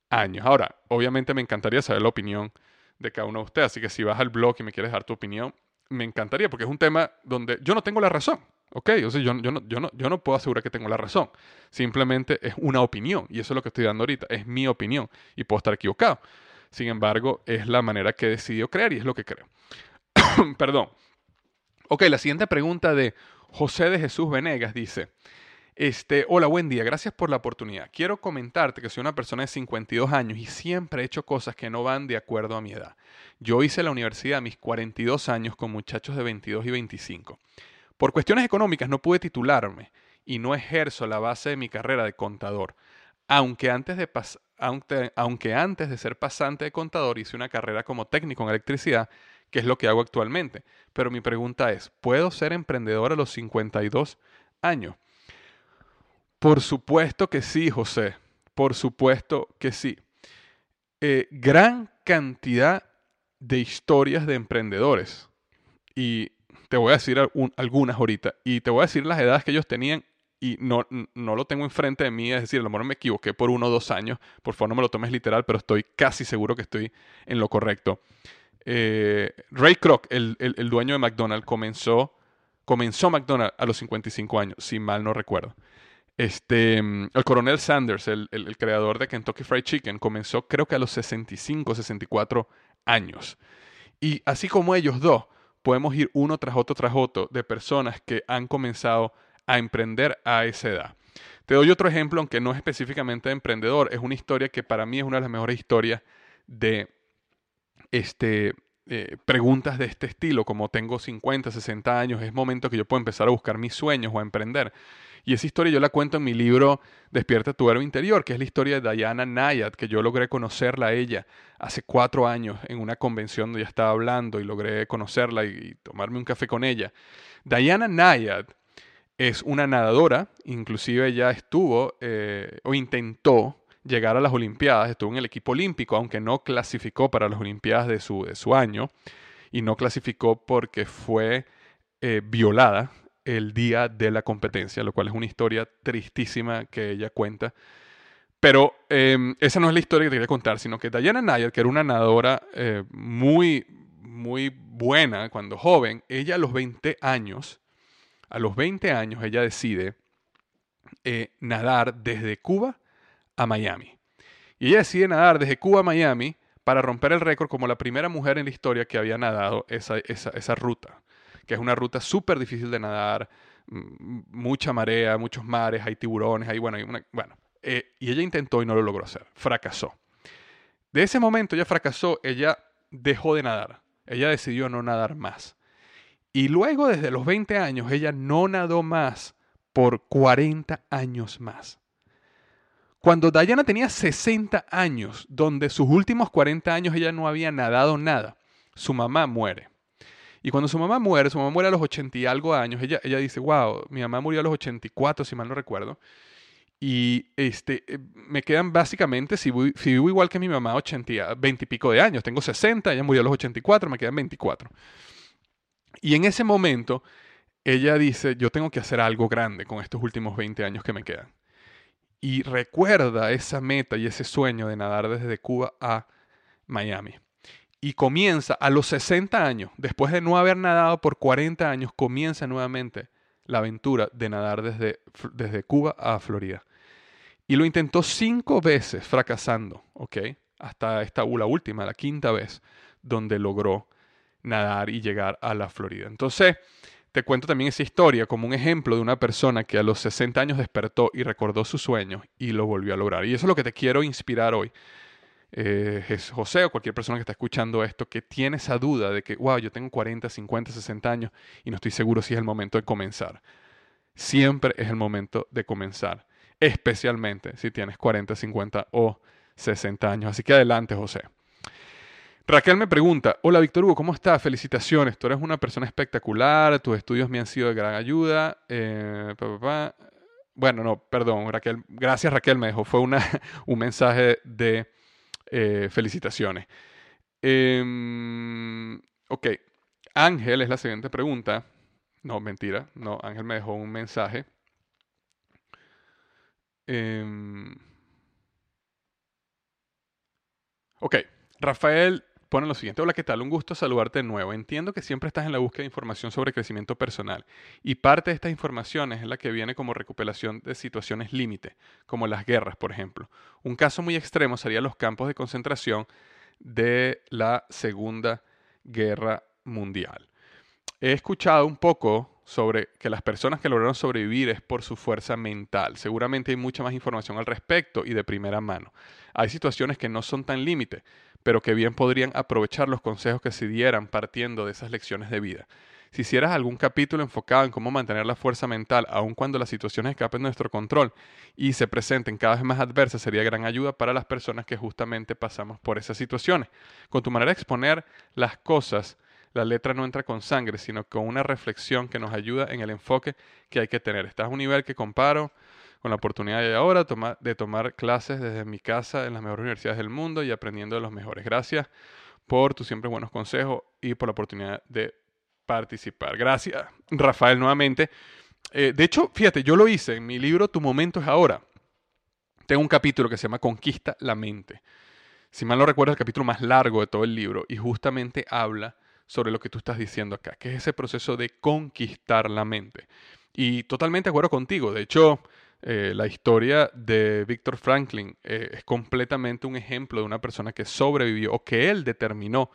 [SPEAKER 1] años. Ahora, obviamente me encantaría saber la opinión de cada uno de ustedes, así que si vas al blog y me quieres dar tu opinión, me encantaría, porque es un tema donde yo no tengo la razón, ¿ok? Yo, no, yo, no, yo no puedo asegurar que tengo la razón, simplemente es una opinión, y eso es lo que estoy dando ahorita, es mi opinión, y puedo estar equivocado. Sin embargo, es la manera que he decidido creer y es lo que creo. Perdón. Ok, la siguiente pregunta de José de Jesús Venegas dice, este, hola, buen día, gracias por la oportunidad. Quiero comentarte que soy una persona de 52 años y siempre he hecho cosas que no van de acuerdo a mi edad. Yo hice la universidad a mis 42 años con muchachos de 22 y 25. Por cuestiones económicas no pude titularme y no ejerzo la base de mi carrera de contador, aunque antes de, aunque, aunque antes de ser pasante de contador hice una carrera como técnico en electricidad que es lo que hago actualmente. Pero mi pregunta es, ¿puedo ser emprendedor a los 52 años? Por supuesto que sí, José. Por supuesto que sí. Eh, gran cantidad de historias de emprendedores. Y te voy a decir algunas ahorita. Y te voy a decir las edades que ellos tenían. Y no, no lo tengo enfrente de mí. Es decir, a lo mejor me equivoqué por uno o dos años. Por favor, no me lo tomes literal, pero estoy casi seguro que estoy en lo correcto. Eh, Ray Kroc, el, dueño de McDonald's, comenzó, comenzó McDonald's a los 55 años, si mal no recuerdo. Este, mm, el coronel Sanders, el, creador de Kentucky Fried Chicken, comenzó creo que a los 65, 64 años. Y así como ellos dos, podemos ir uno tras otro tras otro de personas que han comenzado a emprender a esa edad. Te doy otro ejemplo, aunque no es específicamente de emprendedor, es una historia que para mí es una de las mejores historias de este, eh, preguntas de este estilo, como tengo 50, 60 años, es momento que yo puedo empezar a buscar mis sueños o a emprender. Y esa historia yo la cuento en mi libro Despierta tu héroe interior, que es la historia de Diana Nayad, que yo logré conocerla a ella hace cuatro años en una convención donde ella estaba hablando y logré conocerla y, tomarme un café con ella. Diana Nayad es una nadadora, inclusive ella estuvo eh, o intentó llegar a las Olimpiadas, estuvo en el equipo olímpico, aunque no clasificó para las Olimpiadas de su, de su año, y no clasificó porque fue eh, violada el día de la competencia, lo cual es una historia tristísima que ella cuenta. Pero em, esa no es la historia que te quería contar, sino que Diana Nair, que era una nadadora eh, muy, muy buena cuando joven, ella a los 20 años, a los 20 años ella decide eh, nadar desde Cuba a Miami. Y ella decide nadar desde Cuba a Miami para romper el récord como la primera mujer en la historia que había nadado esa, esa, ruta, que es una ruta súper difícil de nadar, mucha marea, muchos mares, hay tiburones, hay, bueno, bueno eh, y ella intentó y no lo logró hacer, fracasó. De ese momento ella fracasó, ella dejó de nadar, ella decidió no nadar más. Y luego, desde los 20 años, ella no nadó más por 40 años más. Cuando Diana tenía 60 años, donde sus últimos 40 años ella no había nadado nada, su mamá muere. Y cuando su mamá muere, su mamá muere a los 80 y algo años, ella, ella dice, wow, mi mamá murió a los 84, si mal no recuerdo. Y este, eh, me quedan básicamente, si, vivo igual que mi mamá, 80, 20 y pico de años. Tengo 60, ella murió a los 84, me quedan 24. Y en ese momento, ella dice, yo tengo que hacer algo grande con estos últimos 20 años que me quedan y recuerda esa meta y ese sueño de nadar desde Cuba a Miami. Y comienza a los 60 años, después de no haber nadado por 40 años, comienza nuevamente la aventura de nadar desde, desde Cuba a Florida. Y lo intentó cinco veces fracasando, ¿ok? Hasta esta última, la quinta vez, donde logró nadar y llegar a la Florida. Entonces, te cuento también esa historia como un ejemplo de una persona que a los 60 años despertó y recordó su sueño y lo volvió a lograr. Y eso es lo que te quiero inspirar hoy. Eh, José o cualquier persona que está escuchando esto, que tiene esa duda de que, wow, yo tengo 40, 50, 60 años y no estoy seguro si es el momento de comenzar. Siempre es el momento de comenzar, especialmente si tienes 40, 50 o 60 años. Así que adelante, José. Raquel me pregunta, hola Víctor Hugo, ¿cómo estás? Felicitaciones, tú eres una persona espectacular, tus estudios me han sido de gran ayuda. Eh, bueno, no, perdón, Raquel, gracias Raquel, me dejó, fue una, un mensaje de Eh, felicitaciones. Em, ok, Ángel es la siguiente pregunta. No, mentira, no, Ángel me dejó un mensaje. Em, ok, Rafael pone lo siguiente. Hola, ¿qué tal? Un gusto saludarte de nuevo. Entiendo que siempre estás en la búsqueda de información sobre crecimiento personal y parte de estas informaciones es la que viene como recuperación de situaciones límite, como las guerras, por ejemplo. Un caso muy extremo sería los campos de concentración de la Segunda Guerra Mundial. He escuchado un poco sobre que las personas que lograron sobrevivir es por su fuerza mental. Seguramente hay mucha más información al respecto y de primera mano. Hay situaciones que no son tan límite, pero que bien podrían aprovechar los consejos que se dieran partiendo de esas lecciones de vida. Si hicieras algún capítulo enfocado en cómo mantener la fuerza mental, aun cuando las situaciones escapen de nuestro control y se presenten cada vez más adversas, sería gran ayuda para las personas que justamente pasamos por esas situaciones. Con tu manera de exponer las cosas, la letra no entra con sangre, sino con una reflexión que nos ayuda en el enfoque que hay que tener. Estás a un nivel que comparo con la oportunidad de ahora de tomar clases desde mi casa en las mejores universidades del mundo y aprendiendo de los mejores. Gracias por tus siempre buenos consejos y por la oportunidad de participar. Gracias, Rafael, nuevamente. Eh, de hecho, fíjate, yo lo hice en mi libro Tu momento es ahora. Tengo un capítulo que se llama Conquista la mente. Si mal no recuerdo, es el capítulo más largo de todo el libro y justamente habla sobre lo que tú estás diciendo acá, que es ese proceso de conquistar la mente. Y totalmente de acuerdo contigo. De hecho, eh, la historia de Víctor Franklin eh, es completamente un ejemplo de una persona que sobrevivió o que él determinó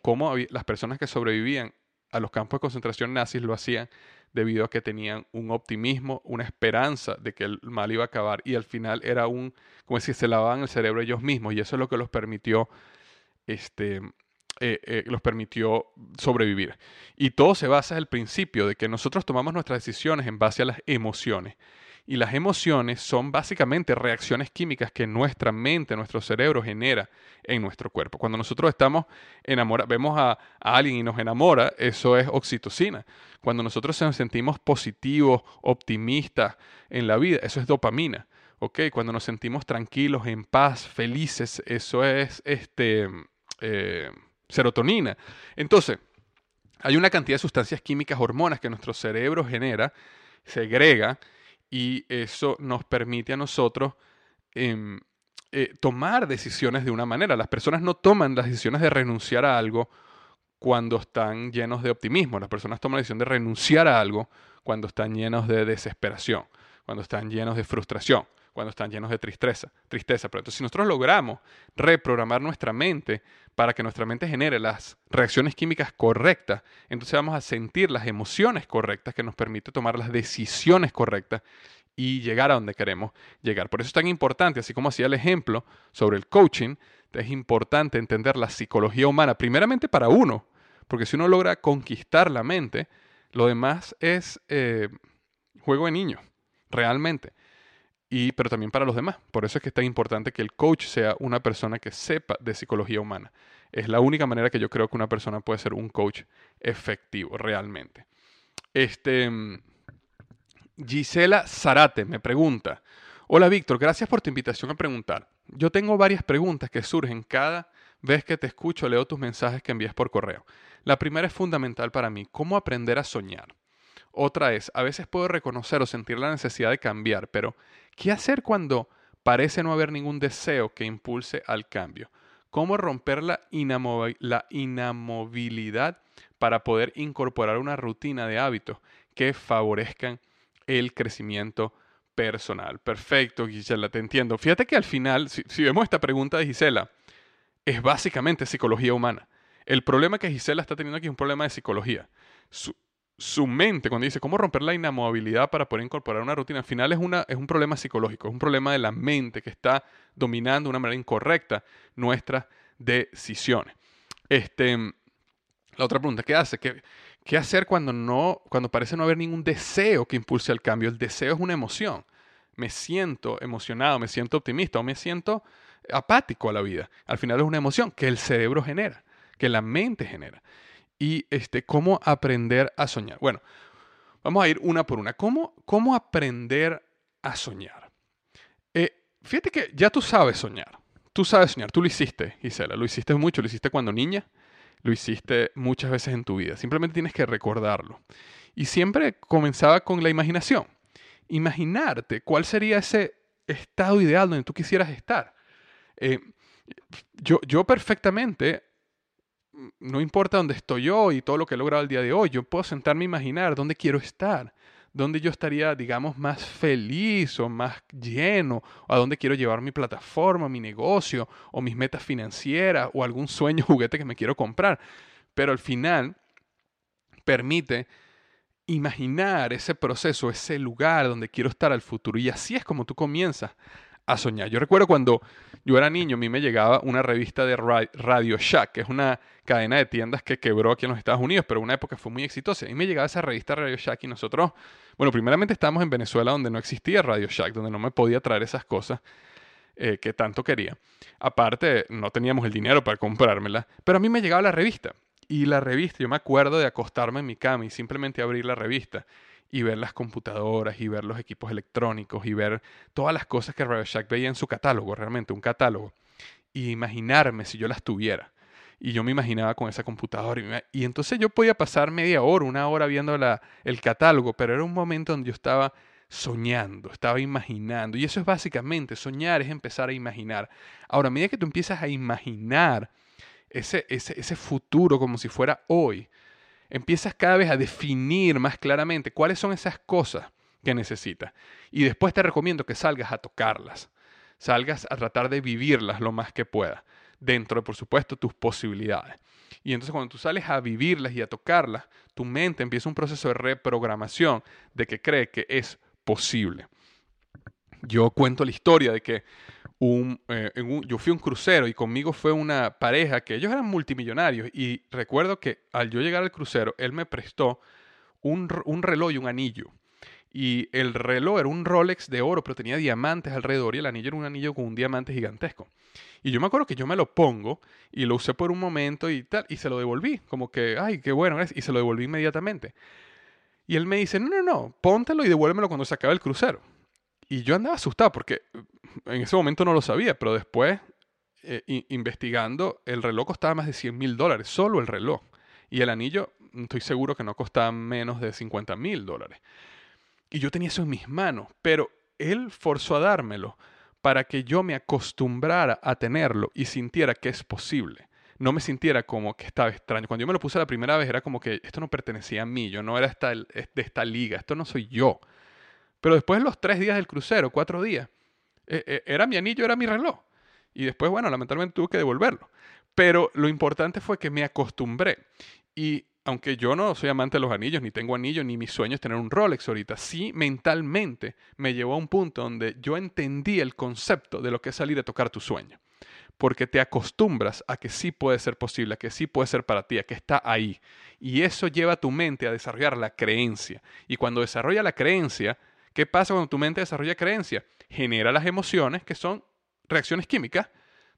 [SPEAKER 1] cómo las personas que sobrevivían a los campos de concentración nazis lo hacían debido a que tenían un optimismo, una esperanza de que el mal iba a acabar y al final era un, como si se lavaban el cerebro ellos mismos y eso es lo que los permitió, este, eh, los permitió sobrevivir. Y todo se basa en el principio de que nosotros tomamos nuestras decisiones en base a las emociones. Y las emociones son básicamente reacciones químicas que nuestra mente, nuestro cerebro genera en nuestro cuerpo. Cuando nosotros estamos enamorados, vemos a, alguien y nos enamora, eso es oxitocina. Cuando nosotros nos sentimos positivos, optimistas en la vida, eso es dopamina. Cuando nos sentimos tranquilos, en paz, felices, eso es este, eh, serotonina. Entonces, hay una cantidad de sustancias químicas, hormonas que nuestro cerebro genera, segrega, y eso nos permite a nosotros em, eh, tomar decisiones de una manera. Las personas no toman las decisiones de renunciar a algo cuando están llenos de optimismo. Las personas toman la decisión de renunciar a algo cuando están llenos de desesperación, cuando están llenos de frustración, cuando están llenos de tristeza. tristeza. Pero entonces, si nosotros logramos reprogramar nuestra mente para que nuestra mente genere las reacciones químicas correctas, entonces vamos a sentir las emociones correctas que nos permite tomar las decisiones correctas y llegar a donde queremos llegar. Por eso es tan importante, así como hacía el ejemplo sobre el coaching, es importante entender la psicología humana, primeramente para uno, porque si uno logra conquistar la mente, lo demás es eh, juego de niño, realmente y, pero también para los demás. Por eso es que es tan importante que el coach sea una persona que sepa de psicología humana. Es la única manera que yo creo que una persona puede ser un coach efectivo realmente. Este, mm, Gisela Zarate me pregunta, hola Víctor, gracias por tu invitación a preguntar. Yo tengo varias preguntas que surgen cada vez que te escucho, leo tus mensajes que envías por correo. La primera es fundamental para mí, ¿cómo aprender a soñar? Otra es, a veces puedo reconocer o sentir la necesidad de cambiar, pero ¿qué hacer cuando parece no haber ningún deseo que impulse al cambio? ¿Cómo romper la, inamovilidad para poder incorporar una rutina de hábitos que favorezcan el crecimiento personal? Perfecto, Gisela, te entiendo. Fíjate que al final, si, vemos esta pregunta de Gisela, es básicamente psicología humana. El problema que Gisela está teniendo aquí es un problema de psicología mente, cuando dice cómo romper la inamovilidad para poder incorporar una rutina, al final es, una, es un problema psicológico, es un problema de la mente que está dominando de una manera incorrecta nuestras decisiones. Este, la otra pregunta, ¿qué hace? ¿Qué, ¿Qué hacer cuando, no, cuando parece no haber ningún deseo que impulse el cambio? El deseo es una emoción. Me siento emocionado, me siento optimista o me siento apático a la vida. Al final es una emoción que el cerebro genera, que la mente genera y este, cómo aprender a soñar. Bueno, vamos a ir una por una. ¿Cómo, cómo aprender a soñar? Eh, fíjate que ya tú sabes soñar. tú sabes soñar, tú lo hiciste, Gisela, lo hiciste mucho, lo hiciste cuando niña, lo hiciste muchas veces en tu vida, simplemente tienes que recordarlo. Y siempre comenzaba con la imaginación. Imaginarte cuál sería ese estado ideal donde tú quisieras estar. Eh, yo, yo perfectamente, no importa dónde estoy yo y todo lo que he logrado el día de hoy, yo puedo sentarme a imaginar dónde quiero estar dónde yo estaría, digamos, más feliz o más lleno, o a dónde quiero llevar mi plataforma, mi negocio, o mis metas financieras, o algún sueño juguete que me quiero comprar. Pero al final permite imaginar ese proceso, ese lugar donde quiero estar al futuro. Y así es como tú comienzas a soñar. Yo recuerdo cuando yo era niño, a mí me llegaba una revista de Radio Shack, que es una cadena de tiendas que quebró aquí en los Estados Unidos, pero en una época fue muy exitosa. Y me llegaba esa revista Radio Shack y nosotros, bueno, primeramente estábamos en Venezuela donde no existía Radio Shack, donde no me podía traer esas cosas eh, que tanto quería. Aparte, no teníamos el dinero para comprármela, pero a mí me llegaba la revista. Y la revista, yo me acuerdo de acostarme en mi cama y simplemente abrir la revista y ver las computadoras y ver los equipos electrónicos y ver todas las cosas que Radio Shack veía en su catálogo, realmente un catálogo, y imaginarme si yo las tuviera. Y yo me imaginaba con esa computadora. Y, entonces yo podía pasar media hora, una hora viendo el catálogo, pero era un momento donde yo estaba soñando, estaba imaginando. Y eso es básicamente, soñar es empezar a imaginar. Ahora, a medida que tú empiezas a imaginar ese, ese, ese futuro como si fuera hoy, empiezas cada vez a definir más claramente cuáles son esas cosas que necesitas. Y después te recomiendo que salgas a tocarlas, salgas a tratar de vivirlas lo más que puedas, dentro de, por supuesto, tus posibilidades. Y entonces cuando tú sales a vivirlas y a tocarlas, tu mente empieza un proceso de reprogramación de que cree que es posible. Yo cuento la historia de que eh, yo fui a un crucero y conmigo fue una pareja que ellos eran multimillonarios y recuerdo que al yo llegar al crucero, él me prestó un, un reloj y un anillo. Y el reloj era un Rolex de oro, pero tenía diamantes alrededor y el anillo era un anillo con un diamante gigantesco. Y yo me acuerdo que yo me lo pongo y lo usé por un momento y tal, y se lo devolví, como que, ay, qué bueno es, y se lo devolví inmediatamente. Y él me dice, no, no, no, póntelo y devuélvemelo cuando se acabe el crucero. Y yo andaba asustado porque en ese momento no lo sabía, pero después, eh, investigando, el reloj costaba más de 100 mil dólares, solo el reloj. Y el anillo, estoy seguro que no costaba menos de 50 mil dólares. Y yo tenía eso en mis manos, pero él forzó a dármelo para que yo me acostumbrara a tenerlo y sintiera que es posible. No me sintiera como que estaba extraño. Cuando yo me lo puse la primera vez era como que esto no pertenecía a mí, yo no era de esta liga, esto no soy yo. Pero después de los tres días del crucero, cuatro días, eh, eh, era mi anillo, era mi reloj. Y después, bueno, lamentablemente tuve que devolverlo. Pero lo importante fue que me acostumbré. Y aunque yo no soy amante de los anillos, ni tengo anillo, ni mi sueño es tener un Rolex ahorita, sí mentalmente me llevó a un punto donde yo entendí el concepto de lo que es salir a tocar tu sueño. Porque te acostumbras a que sí puede ser posible, a que sí puede ser para ti, a que está ahí. Y eso lleva a tu mente a desarrollar la creencia. Y cuando desarrolla la creencia, ¿qué pasa cuando tu mente desarrolla creencia? genera las emociones que son reacciones químicas,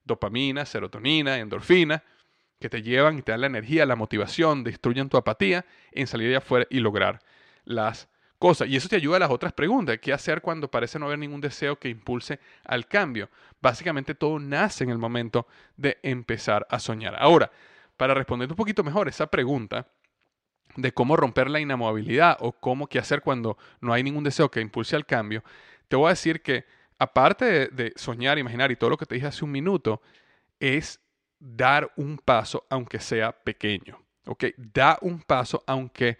[SPEAKER 1] dopamina, serotonina, endorfina, que te llevan y te dan la energía, la motivación, destruyen tu apatía en salir de afuera y lograr las cosas. Y eso te ayuda a las otras preguntas. ¿Qué hacer cuando parece no haber ningún deseo que impulse al cambio? Básicamente todo nace en el momento de empezar a soñar. Ahora, para responder un poquito mejor esa pregunta de cómo romper la inamovilidad o cómo qué hacer cuando no hay ningún deseo que impulse al cambio, te voy a decir que aparte de, soñar, imaginar y todo lo que te dije hace un minuto, es dar un paso aunque sea pequeño. ¿Ok? Da un paso aunque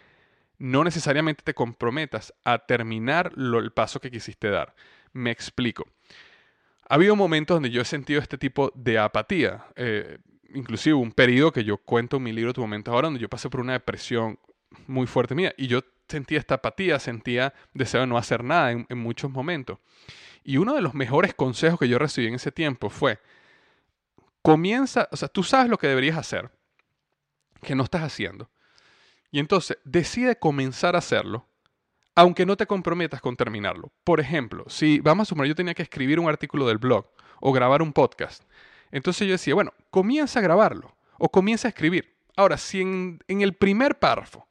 [SPEAKER 1] no necesariamente te comprometas a terminar el paso que quisiste dar. Me explico. Ha habido momentos donde yo he sentido este tipo de apatía. Eh, inclusive un periodo que yo cuento en mi libro Tu momento ahora, donde yo pasé por una depresión muy fuerte mía y yo sentía esta apatía, sentía deseo de no hacer nada en, muchos momentos. Y uno de los mejores consejos que yo recibí en ese tiempo fue, comienza, o sea, tú sabes lo que deberías hacer, que no estás haciendo. Y entonces decide comenzar a hacerlo, aunque no te comprometas con terminarlo. Por ejemplo, si vamos a suponer yo tenía que escribir un artículo del blog o grabar un podcast, entonces yo decía, bueno, comienza a grabarlo o comienza a escribir. Ahora, si en el primer párrafo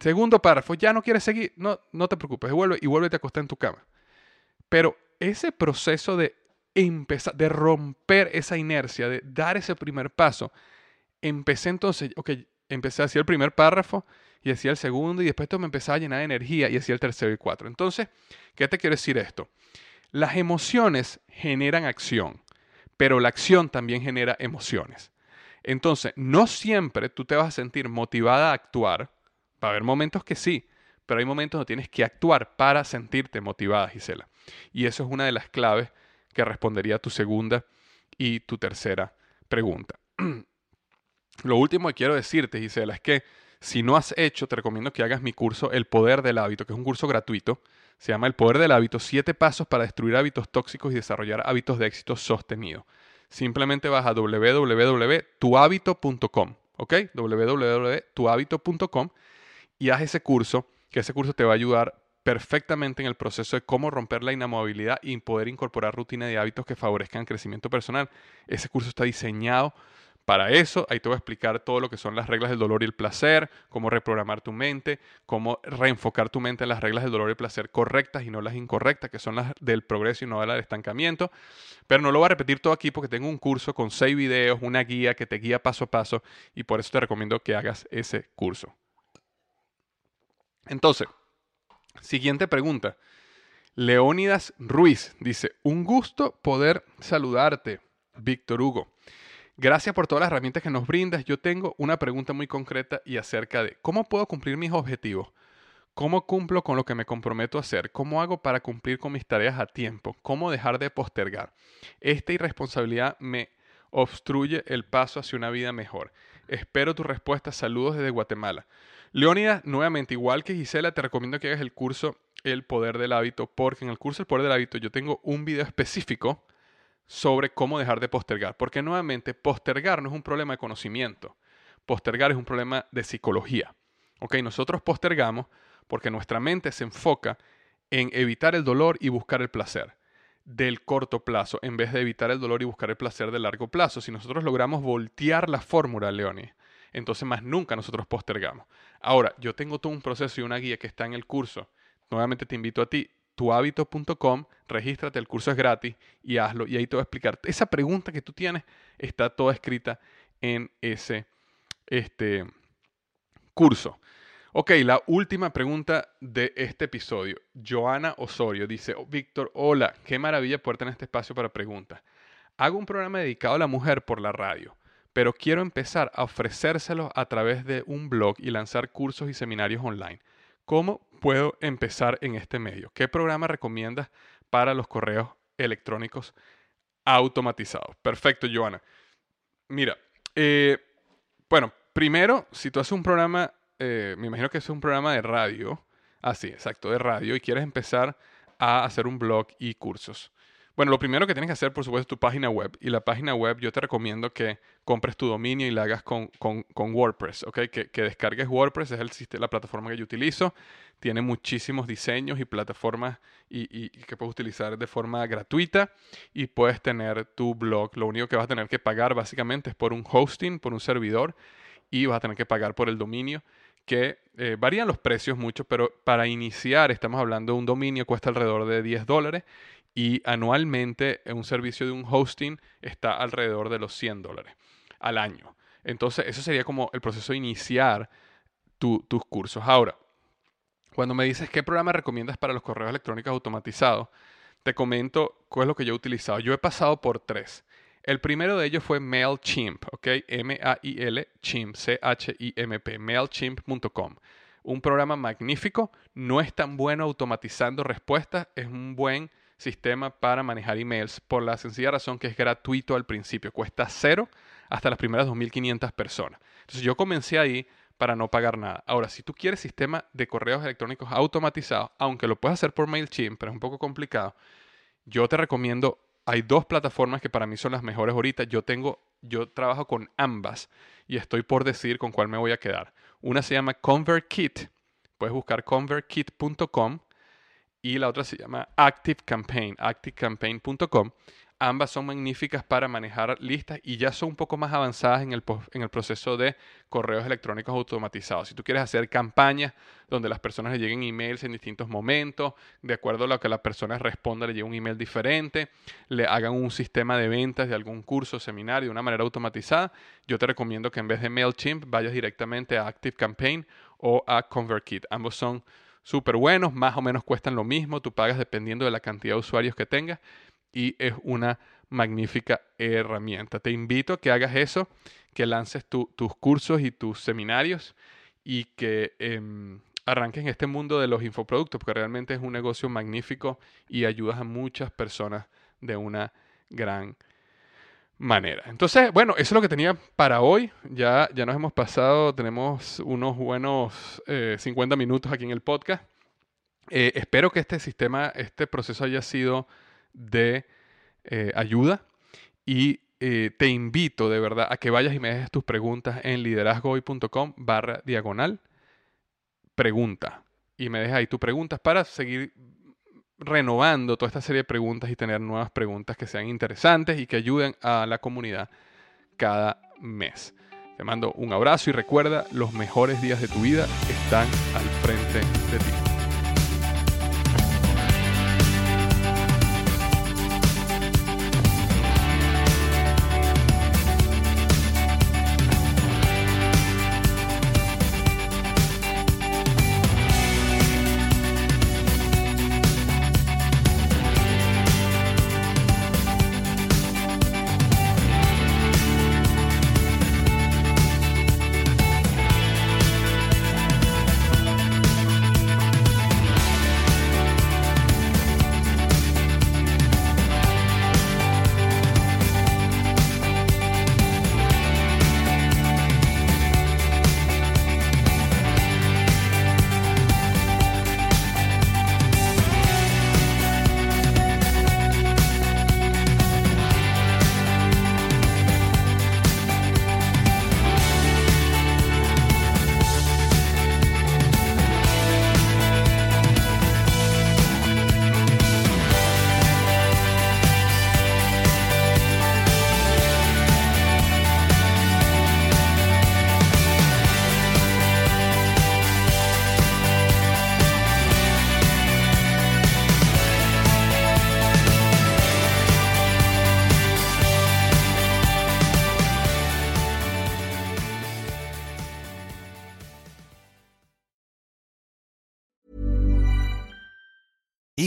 [SPEAKER 1] Segundo párrafo, ya no quieres seguir, no, no te preocupes, vuelve y vuélvete a acostar en tu cama. Pero ese proceso de empezar, de romper esa inercia, de dar ese primer paso, empecé entonces, ok, empecé a hacer el primer párrafo y hacía el segundo y después esto me empezaba a llenar de energía y hacía el tercero y cuatro. Entonces, ¿qué te quiero decir esto? Las emociones generan acción, pero la acción también genera emociones. Entonces, no siempre tú te vas a sentir motivada a actuar. Va a haber momentos que sí, pero hay momentos donde tienes que actuar para sentirte motivada, Gisela. Y eso es una de las claves que respondería a tu segunda y tu tercera pregunta. Lo último que quiero decirte, Gisela, es que si no has hecho, te recomiendo que hagas mi curso El Poder del Hábito, que es un curso gratuito. Se llama El Poder del Hábito, siete pasos para destruir hábitos tóxicos y desarrollar hábitos de éxito sostenido. Simplemente vas a www.tuhabito.com, ¿ok? www.tuhabito.com y haz ese curso, que ese curso te va a ayudar perfectamente en el proceso de cómo romper la inamovilidad y poder incorporar rutina de hábitos que favorezcan crecimiento personal. Ese curso está diseñado para eso, ahí te voy a explicar todo lo que son las reglas del dolor y el placer, cómo reprogramar tu mente, cómo reenfocar tu mente en las reglas del dolor y el placer correctas y no las incorrectas, que son las del progreso y no del estancamiento. Pero no lo voy a repetir todo aquí porque tengo un curso con seis videos, una guía que te guía paso a paso y por eso te recomiendo que hagas ese curso. Entonces, siguiente pregunta. Leónidas Ruiz dice, un gusto poder saludarte, Víctor Hugo. Gracias por todas las herramientas que nos brindas. Yo tengo una pregunta muy concreta y acerca de cómo puedo cumplir mis objetivos. ¿Cómo cumplo con lo que me comprometo a hacer? ¿Cómo hago para cumplir con mis tareas a tiempo? ¿Cómo dejar de postergar? Esta irresponsabilidad me obstruye el paso hacia una vida mejor. Espero tu respuesta. Saludos desde Guatemala. Leónidas, nuevamente, igual que Gisela, te recomiendo que hagas el curso El Poder del Hábito, porque en el curso El Poder del Hábito yo tengo un video específico sobre cómo dejar de postergar. Porque nuevamente, postergar no es un problema de conocimiento. Postergar es un problema de psicología. ¿Ok? Nosotros postergamos porque nuestra mente se enfoca en evitar el dolor y buscar el placer del corto plazo, en vez de evitar el dolor y buscar el placer del largo plazo. Si nosotros logramos voltear la fórmula, Leonie, entonces más nunca nosotros postergamos. Ahora, yo tengo todo un proceso y una guía que está en el curso. Nuevamente te invito a ti, tuhabito.com, regístrate, el curso es gratis y hazlo. Y ahí te voy a explicar. Esa pregunta que tú tienes está toda escrita en ese este, curso. Ok, la última pregunta de este episodio. Joana Osorio dice, oh, Víctor, hola, qué maravilla poder tener este espacio para preguntas. Hago un programa dedicado a la mujer por la radio, pero quiero empezar a ofrecérselo a través de un blog y lanzar cursos y seminarios online. ¿Cómo puedo empezar en este medio? ¿Qué programa recomiendas para los correos electrónicos automatizados? Perfecto, Joana. Mira, eh, bueno, primero, si tú haces un programa, eh, me imagino que es un programa de radio, así, ah, exacto, de radio, y quieres empezar a hacer un blog y cursos. Bueno, lo primero que tienes que hacer, por supuesto, es tu página web. Y la página web yo te recomiendo que compres tu dominio y la hagas con, WordPress, ¿ok? Que, descargues WordPress, es el, la plataforma que yo utilizo. Tiene muchísimos diseños y plataformas y, que puedes utilizar de forma gratuita y puedes tener tu blog. Lo único que vas a tener que pagar básicamente es por un hosting, por un servidor y vas a tener que pagar por el dominio que eh, varían los precios mucho, pero para iniciar estamos hablando de un dominio cuesta alrededor de 10 dólares y anualmente un servicio de un hosting está alrededor de los 100 dólares al año. Entonces, eso sería como el proceso de iniciar tus cursos. Ahora, cuando me dices qué programa recomiendas para los correos electrónicos automatizados, te comento cuál es lo que yo he utilizado. Yo he pasado por tres. El primero de ellos fue MailChimp, ¿ok? M-A-I-L, Chimp, C-H-I-M-P, MailChimp.com. Un programa magnífico, no es tan bueno automatizando respuestas, es un buen sistema para manejar emails por la sencilla razón que es gratuito al principio, cuesta cero hasta las primeras 2.500 personas. Entonces yo comencé ahí para no pagar nada. Ahora, si tú quieres sistema de correos electrónicos automatizados, aunque lo puedes hacer por MailChimp, pero es un poco complicado, yo te recomiendo, hay dos plataformas que para mí son las mejores ahorita. Yo tengo, yo trabajo con ambas y estoy por decir con cuál me voy a quedar. Una se llama ConvertKit. Puedes buscar convertkit.com y la otra se llama Active Campaign, activecampaign.com. ambas son magníficas para manejar listas y ya son un poco más avanzadas en el, en el proceso de correos electrónicos automatizados. Si tú quieres hacer campañas donde las personas le lleguen emails en distintos momentos, de acuerdo a lo que la persona responda, le llegue un email diferente, le hagan un sistema de ventas de algún curso, seminario de una manera automatizada, yo te recomiendo que en vez de MailChimp vayas directamente a ActiveCampaign o a ConvertKit. Ambos son súper buenos, más o menos cuestan lo mismo, tú pagas dependiendo de la cantidad de usuarios que tengas y es una magnífica herramienta. Te invito a que hagas eso, que lances tus cursos y tus seminarios y que em, arranques en este mundo de los infoproductos, porque realmente es un negocio magnífico y ayudas a muchas personas de una gran manera. Entonces, bueno, eso es lo que tenía para hoy. Ya, ya nos hemos pasado, tenemos unos buenos 50 eh, minutos aquí en el podcast. Eh, espero que este sistema, este proceso haya sido de eh, ayuda y te invito de verdad a que vayas y me dejes tus preguntas en liderazgohoy.com barra diagonal pregunta y me dejas ahí tus preguntas para seguir renovando toda esta serie de preguntas y tener nuevas preguntas que sean interesantes y que ayuden a la comunidad cada mes. Te mando un abrazo y recuerda, los mejores días de tu vida están al frente de ti.